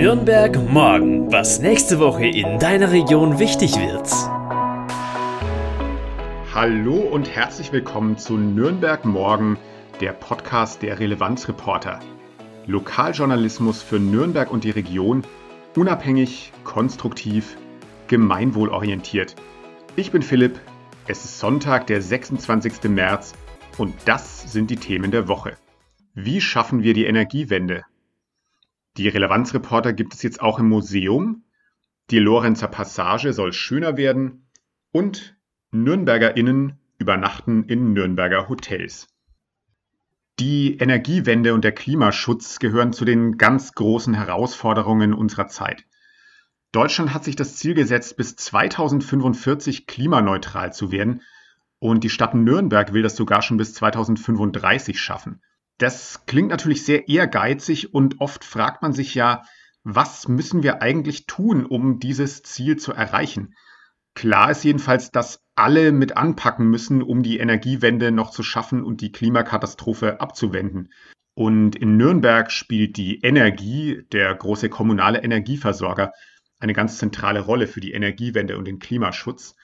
Nürnberg morgen, was nächste Woche in deiner Region wichtig wird. Hallo und herzlich willkommen zu Nürnberg morgen, der Podcast der Relevanzreporter. Lokaljournalismus für Nürnberg und die Region, unabhängig, konstruktiv, gemeinwohlorientiert. Ich bin Philipp, es ist Sonntag, der 26. März und das sind die Themen der Woche. Wie schaffen wir die Energiewende? Die Relevanzreporter gibt es jetzt auch im Museum. Die Lorenzer Passage soll schöner werden und NürnbergerInnen übernachten in Nürnberger Hotels. Die Energiewende und der Klimaschutz gehören zu den ganz großen Herausforderungen unserer Zeit. Deutschland hat sich das Ziel gesetzt, bis 2045 klimaneutral zu werden und die Stadt Nürnberg will das sogar schon bis 2035 schaffen. Das klingt natürlich sehr ehrgeizig und oft fragt man sich ja, was müssen wir eigentlich tun, um dieses Ziel zu erreichen? Klar ist jedenfalls, dass alle mit anpacken müssen, um die Energiewende noch zu schaffen und die Klimakatastrophe abzuwenden. Und in Nürnberg spielt die Energie, der große kommunale Energieversorger, eine ganz zentrale Rolle für die Energiewende und den Klimaschutz.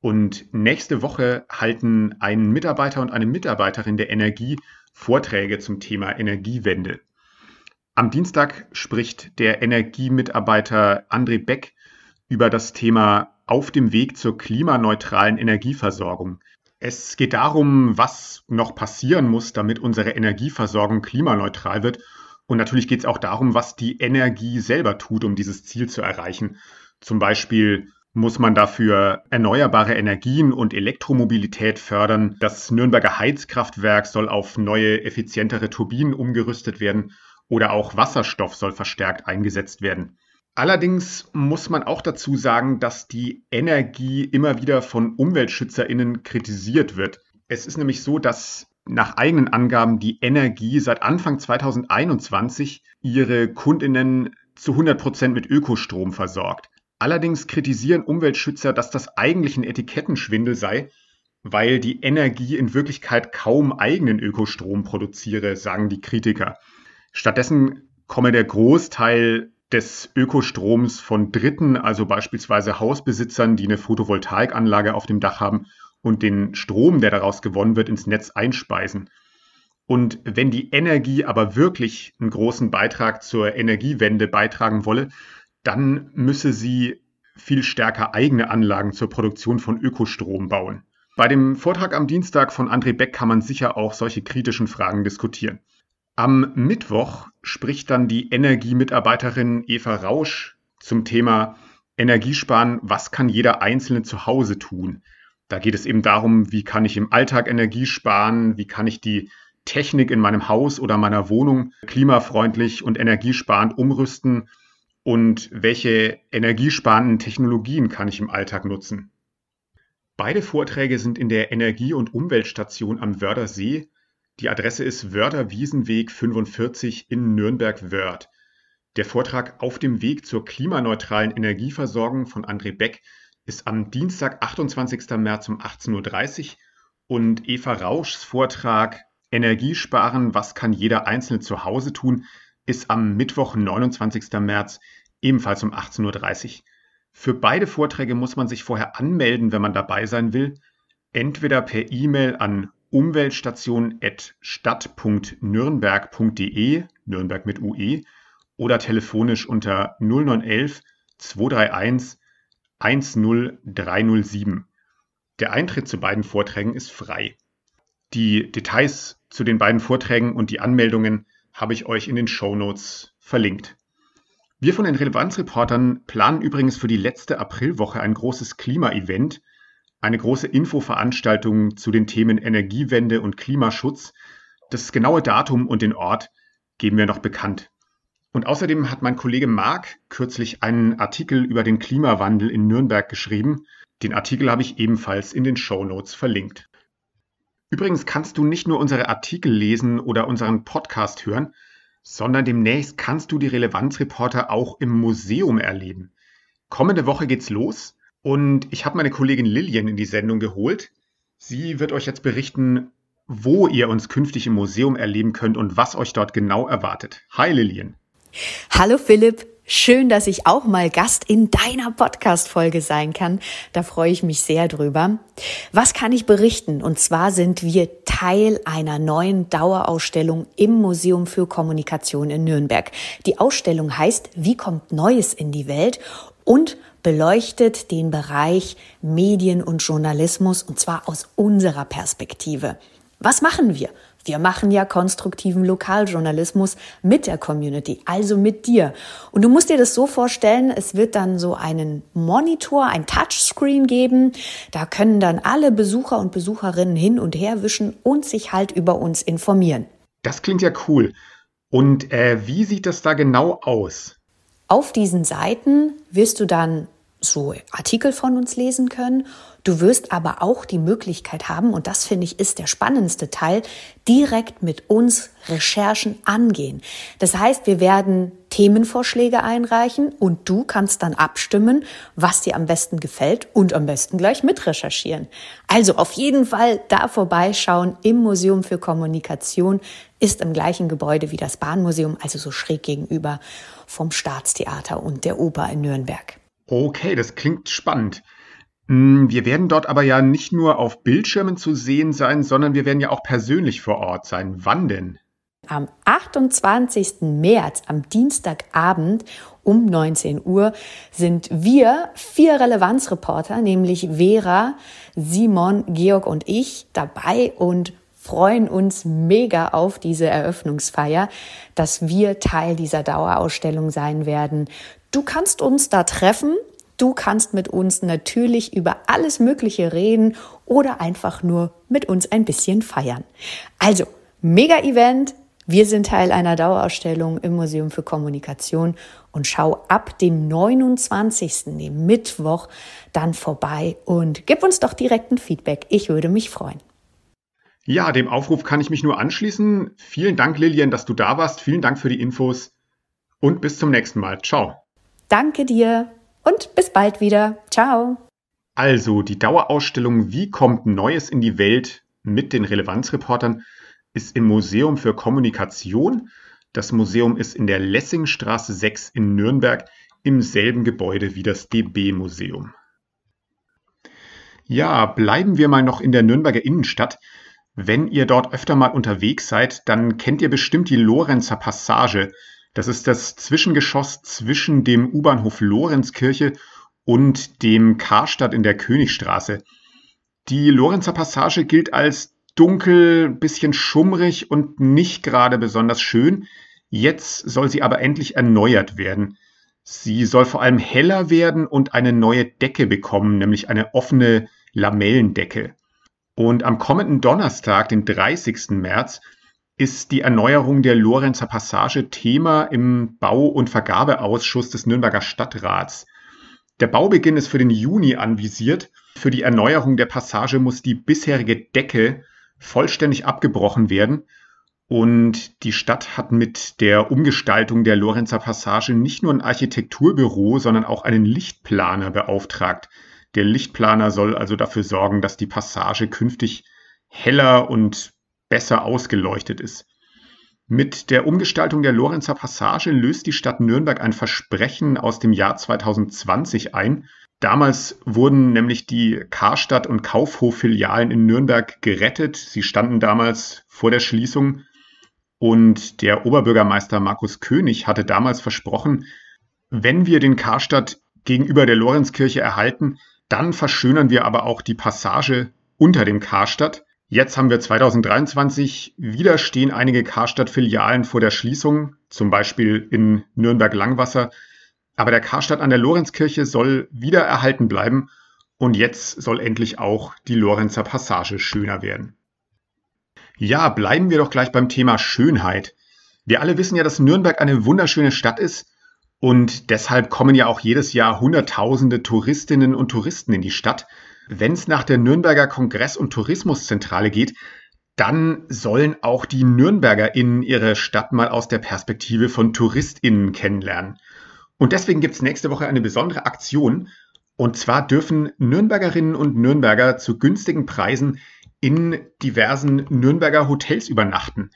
Und nächste Woche halten ein Mitarbeiter und eine Mitarbeiterin der Energie Vorträge zum Thema Energiewende. Am Dienstag spricht der Energiemitarbeiter André Beck über das Thema Auf dem Weg zur klimaneutralen Energieversorgung. Es geht darum, was noch passieren muss, damit unsere Energieversorgung klimaneutral wird. Und natürlich geht es auch darum, was die Energie selber tut, um dieses Ziel zu erreichen. Zum Beispiel muss man dafür erneuerbare Energien und Elektromobilität fördern. Das Nürnberger Heizkraftwerk soll auf neue, effizientere Turbinen umgerüstet werden oder auch Wasserstoff soll verstärkt eingesetzt werden. Allerdings muss man auch dazu sagen, dass die Energie immer wieder von Umweltschützerinnen kritisiert wird. Es ist nämlich so, dass nach eigenen Angaben die Energie seit Anfang 2021 ihre Kundinnen zu 100 Prozent mit Ökostrom versorgt. Allerdings kritisieren Umweltschützer, dass das eigentlich ein Etikettenschwindel sei, weil die Energie in Wirklichkeit kaum eigenen Ökostrom produziere, sagen die Kritiker. Stattdessen komme der Großteil des Ökostroms von Dritten, also beispielsweise Hausbesitzern, die eine Photovoltaikanlage auf dem Dach haben und den Strom, der daraus gewonnen wird, ins Netz einspeisen. Und wenn die Energie aber wirklich einen großen Beitrag zur Energiewende beitragen wolle, dann müsse sie viel stärker eigene Anlagen zur Produktion von Ökostrom bauen. Bei dem Vortrag am Dienstag von André Beck kann man sicher auch solche kritischen Fragen diskutieren. Am Mittwoch spricht dann die Energiemitarbeiterin Eva Rausch zum Thema Energiesparen, was kann jeder Einzelne zu Hause tun? Da geht es eben darum, wie kann ich im Alltag Energie sparen, wie kann ich die Technik in meinem Haus oder meiner Wohnung klimafreundlich und energiesparend umrüsten und welche energiesparenden Technologien kann ich im Alltag nutzen. Beide Vorträge sind in der Energie- und Umweltstation am Wördersee. Die Adresse ist Wörder-Wiesenweg 45 in Nürnberg-Wörth. Der Vortrag Auf dem Weg zur klimaneutralen Energieversorgung von André Beck ist am Dienstag, 28. März um 18.30 Uhr und Eva Rauschs Vortrag Energiesparen, was kann jeder Einzelne zu Hause tun, ist am Mittwoch, 29. März, ebenfalls um 18.30 Uhr. Für beide Vorträge muss man sich vorher anmelden, wenn man dabei sein will. Entweder per E-Mail an umweltstation.stadt.nürnberg.de, Nürnberg mit UE, oder telefonisch unter 0911 231 10307. Der Eintritt zu beiden Vorträgen ist frei. Die Details zu den beiden Vorträgen und die Anmeldungen habe ich euch in den Show Notes verlinkt. Wir von den Relevanzreportern planen übrigens für die letzte Aprilwoche ein großes Klima-Event, eine große Infoveranstaltung zu den Themen Energiewende und Klimaschutz. Das genaue Datum und den Ort geben wir noch bekannt. Und außerdem hat mein Kollege Marc kürzlich einen Artikel über den Klimawandel in Nürnberg geschrieben. Den Artikel habe ich ebenfalls in den Show Notes verlinkt. Übrigens kannst du nicht nur unsere Artikel lesen oder unseren Podcast hören, sondern demnächst kannst du die Relevanzreporter auch im Museum erleben. Kommende Woche geht's los und ich habe meine Kollegin Lillian in die Sendung geholt. Sie wird euch jetzt berichten, wo ihr uns künftig im Museum erleben könnt und was euch dort genau erwartet. Hi Lillian. Hallo Philipp. Schön, dass ich auch mal Gast in deiner Podcast-Folge sein kann. Da freue ich mich sehr drüber. Was kann ich berichten? Und zwar sind wir Teil einer neuen Dauerausstellung im Museum für Kommunikation in Nürnberg. Die Ausstellung heißt Wie kommt Neues in die Welt? und beleuchtet den Bereich Medien und Journalismus und zwar aus unserer Perspektive. Was machen wir? Wir machen ja konstruktiven Lokaljournalismus mit der Community, also mit dir. Und du musst dir das so vorstellen, es wird dann so einen Monitor, ein Touchscreen geben. Da können dann alle Besucher und Besucherinnen hin und her wischen und sich halt über uns informieren. Das klingt ja cool. Und äh, wie sieht das da genau aus? Auf diesen Seiten wirst du dann so Artikel von uns lesen können. Du wirst aber auch die Möglichkeit haben, und das finde ich ist der spannendste Teil, direkt mit uns Recherchen angehen. Das heißt, wir werden Themenvorschläge einreichen und du kannst dann abstimmen, was dir am besten gefällt und am besten gleich mitrecherchieren. Also auf jeden Fall da vorbeischauen im Museum für Kommunikation ist im gleichen Gebäude wie das Bahnmuseum, also so schräg gegenüber vom Staatstheater und der Oper in Nürnberg. Okay, das klingt spannend. Hm, wir werden dort aber ja nicht nur auf Bildschirmen zu sehen sein, sondern wir werden ja auch persönlich vor Ort sein. Wann denn? Am 28. März, am Dienstagabend um 19 Uhr, sind wir vier Relevanzreporter, nämlich Vera, Simon, Georg und ich, dabei und freuen uns mega auf diese Eröffnungsfeier, dass wir Teil dieser Dauerausstellung sein werden. Du kannst uns da treffen. Du kannst mit uns natürlich über alles Mögliche reden oder einfach nur mit uns ein bisschen feiern. Also, mega Event. Wir sind Teil einer Dauerausstellung im Museum für Kommunikation und schau ab dem 29. dem Mittwoch dann vorbei und gib uns doch direkt ein Feedback. Ich würde mich freuen. Ja, dem Aufruf kann ich mich nur anschließen. Vielen Dank, Lilian, dass du da warst. Vielen Dank für die Infos und bis zum nächsten Mal. Ciao. Danke dir und bis bald wieder. Ciao. Also, die Dauerausstellung Wie kommt Neues in die Welt mit den Relevanzreportern ist im Museum für Kommunikation. Das Museum ist in der Lessingstraße 6 in Nürnberg im selben Gebäude wie das DB-Museum. Ja, bleiben wir mal noch in der Nürnberger Innenstadt. Wenn ihr dort öfter mal unterwegs seid, dann kennt ihr bestimmt die Lorenzer Passage. Das ist das Zwischengeschoss zwischen dem U-Bahnhof Lorenzkirche und dem Karstadt in der Königstraße. Die Lorenzer Passage gilt als dunkel, bisschen schummrig und nicht gerade besonders schön. Jetzt soll sie aber endlich erneuert werden. Sie soll vor allem heller werden und eine neue Decke bekommen, nämlich eine offene Lamellendecke. Und am kommenden Donnerstag, den 30. März, ist die Erneuerung der Lorenzer Passage Thema im Bau- und Vergabeausschuss des Nürnberger Stadtrats. Der Baubeginn ist für den Juni anvisiert. Für die Erneuerung der Passage muss die bisherige Decke vollständig abgebrochen werden. Und die Stadt hat mit der Umgestaltung der Lorenzer Passage nicht nur ein Architekturbüro, sondern auch einen Lichtplaner beauftragt. Der Lichtplaner soll also dafür sorgen, dass die Passage künftig heller und besser ausgeleuchtet ist. Mit der Umgestaltung der Lorenzer Passage löst die Stadt Nürnberg ein Versprechen aus dem Jahr 2020 ein. Damals wurden nämlich die Karstadt- und Kaufhof-Filialen in Nürnberg gerettet. Sie standen damals vor der Schließung. Und der Oberbürgermeister Markus König hatte damals versprochen, wenn wir den Karstadt gegenüber der Lorenzkirche erhalten, dann verschönern wir aber auch die Passage unter dem Karstadt. Jetzt haben wir 2023, wieder stehen einige Karstadt-Filialen vor der Schließung, zum Beispiel in Nürnberg-Langwasser. Aber der Karstadt an der Lorenzkirche soll wieder erhalten bleiben und jetzt soll endlich auch die Lorenzer Passage schöner werden. Ja, bleiben wir doch gleich beim Thema Schönheit. Wir alle wissen ja, dass Nürnberg eine wunderschöne Stadt ist und deshalb kommen ja auch jedes Jahr Hunderttausende Touristinnen und Touristen in die Stadt. Wenn es nach der Nürnberger Kongress- und Tourismuszentrale geht, dann sollen auch die NürnbergerInnen ihre Stadt mal aus der Perspektive von TouristInnen kennenlernen. Und deswegen gibt es nächste Woche eine besondere Aktion. Und zwar dürfen Nürnbergerinnen und Nürnberger zu günstigen Preisen in diversen Nürnberger Hotels übernachten.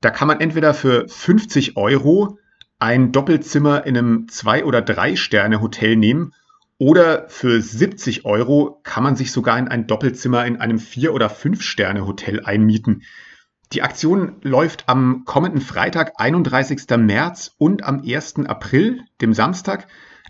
Da kann man entweder für 50 Euro ein Doppelzimmer in einem Zwei- oder Drei-Sterne-Hotel nehmen oder für 70 Euro kann man sich sogar in ein Doppelzimmer in einem Vier- oder Fünf-Sterne-Hotel einmieten. Die Aktion läuft am kommenden Freitag, 31. März und am 1. April, dem Samstag,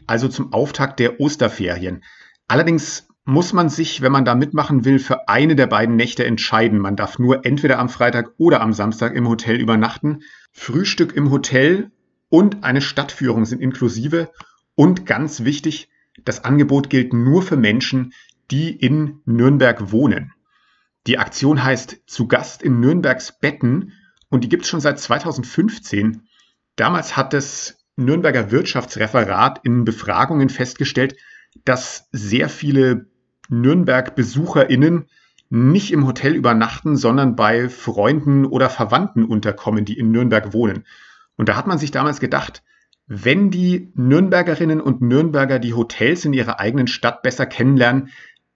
also zum Auftakt der Osterferien. Allerdings muss man sich, wenn man da mitmachen will, für eine der beiden Nächte entscheiden. Man darf nur entweder am Freitag oder am Samstag im Hotel übernachten. Frühstück im Hotel und eine Stadtführung sind inklusive. Und ganz wichtig, das Angebot gilt nur für Menschen, die in Nürnberg wohnen. Die Aktion heißt Zu Gast in Nürnbergs Betten und die gibt es schon seit 2015. Damals hat das Nürnberger Wirtschaftsreferat in Befragungen festgestellt, dass sehr viele Nürnberg-BesucherInnen nicht im Hotel übernachten, sondern bei Freunden oder Verwandten unterkommen, die in Nürnberg wohnen. Und da hat man sich damals gedacht, wenn die Nürnbergerinnen und Nürnberger die Hotels in ihrer eigenen Stadt besser kennenlernen,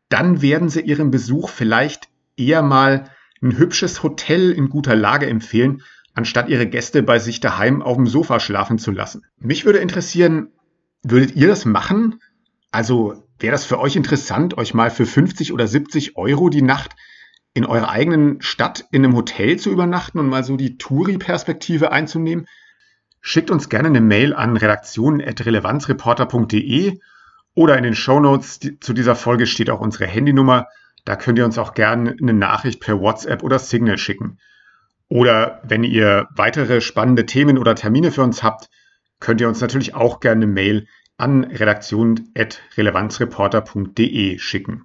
dann werden sie ihrem Besuch vielleicht eher mal ein hübsches Hotel in guter Lage empfehlen, anstatt ihre Gäste bei sich daheim auf dem Sofa schlafen zu lassen. Mich würde interessieren, würdet ihr das machen? Also wäre das für euch interessant, euch mal für 50 oder 70 Euro die Nacht in eurer eigenen Stadt in einem Hotel zu übernachten und mal so die Touri-Perspektive einzunehmen? Schickt uns gerne eine Mail an redaktion.relevanzreporter.de oder in den Shownotes zu dieser Folge steht auch unsere Handynummer da könnt ihr uns auch gerne eine Nachricht per WhatsApp oder Signal schicken. Oder wenn ihr weitere spannende Themen oder Termine für uns habt, könnt ihr uns natürlich auch gerne eine Mail an redaktion.relevanzreporter.de schicken.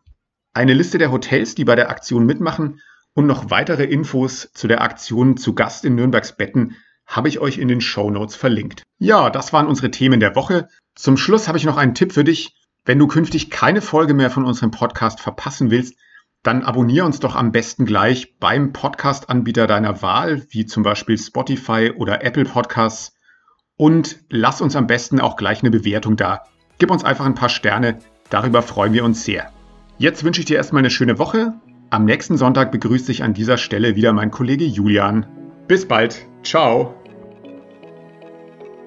Eine Liste der Hotels, die bei der Aktion mitmachen und noch weitere Infos zu der Aktion zu Gast in Nürnbergs Betten habe ich euch in den Show Notes verlinkt. Ja, das waren unsere Themen der Woche. Zum Schluss habe ich noch einen Tipp für dich. Wenn du künftig keine Folge mehr von unserem Podcast verpassen willst, dann abonniere uns doch am besten gleich beim Podcast-Anbieter deiner Wahl, wie zum Beispiel Spotify oder Apple Podcasts. Und lass uns am besten auch gleich eine Bewertung da. Gib uns einfach ein paar Sterne, darüber freuen wir uns sehr. Jetzt wünsche ich dir erstmal eine schöne Woche. Am nächsten Sonntag begrüßt dich an dieser Stelle wieder mein Kollege Julian. Bis bald. Ciao.